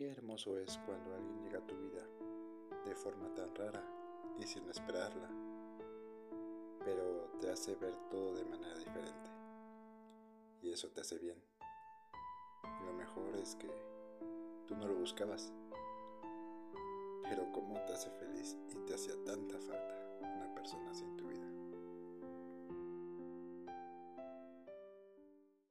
Qué hermoso es cuando alguien llega a tu vida de forma tan rara y sin esperarla, pero te hace ver todo de manera diferente. Y eso te hace bien. Y lo mejor es que tú no lo buscabas, pero cómo te hace feliz y te hacía tanta falta una persona sin tu